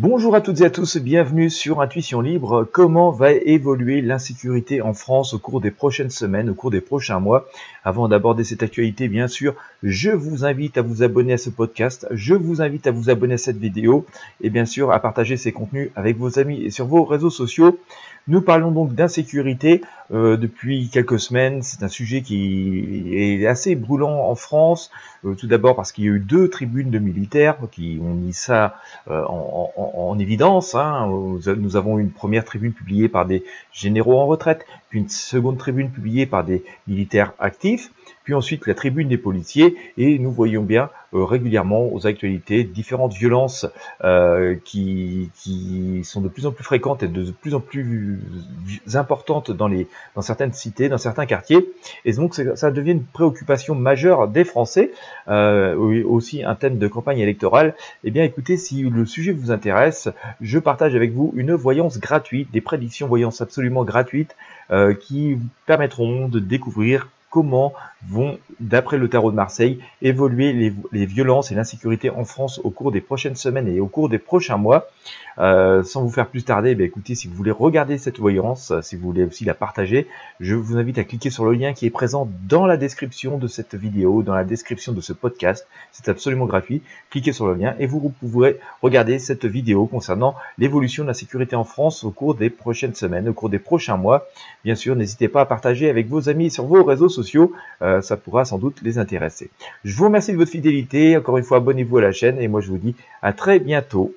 Bonjour à toutes et à tous, bienvenue sur Intuition Libre. Comment va évoluer l'insécurité en France au cours des prochaines semaines, au cours des prochains mois? Avant d'aborder cette actualité, bien sûr, je vous invite à vous abonner à ce podcast, je vous invite à vous abonner à cette vidéo et bien sûr à partager ces contenus avec vos amis et sur vos réseaux sociaux. Nous parlons donc d'insécurité euh, depuis quelques semaines. C'est un sujet qui est assez brûlant en France. Euh, tout d'abord parce qu'il y a eu deux tribunes de militaires qui ont mis ça euh, en, évidence. Hein. Nous avons une première tribune publiée par des généraux en retraite, puis une seconde tribune publiée par des militaires actifs puis ensuite la tribune des policiers, et nous voyons bien euh, régulièrement aux actualités différentes violences euh, qui, qui, sont de plus en plus fréquentes et de plus en plus importantes dans, les, dans certaines cités, dans certains quartiers, et donc ça devient une préoccupation majeure des Français, euh, aussi un thème de campagne électorale. Eh bien écoutez, si le sujet vous intéresse, je partage avec vous une voyance gratuite, des prédictions voyance absolument gratuites, qui vous permettront de découvrir comment vont, d'après le tarot de Marseille, évoluer les, violences et l'insécurité en France au cours des prochaines semaines et au cours des prochains mois. Euh, sans vous faire plus tarder, eh écoutez, si vous voulez regarder cette voyance, si vous voulez aussi la partager, je vous invite à cliquer sur le lien qui est présent dans la description de cette vidéo, dans la description de ce podcast. C'est absolument gratuit. Cliquez sur le lien et vous pourrez regarder cette vidéo concernant l'évolution de la sécurité en France au cours des prochaines semaines, au cours des prochains mois. Bien sûr, n'hésitez pas à partager avec vos amis sur vos réseaux Euh, ça pourra sans doute les intéresser. Je vous remercie de votre fidélité. Encore une fois, abonnez-vous à la chaîne et moi je vous dis à très bientôt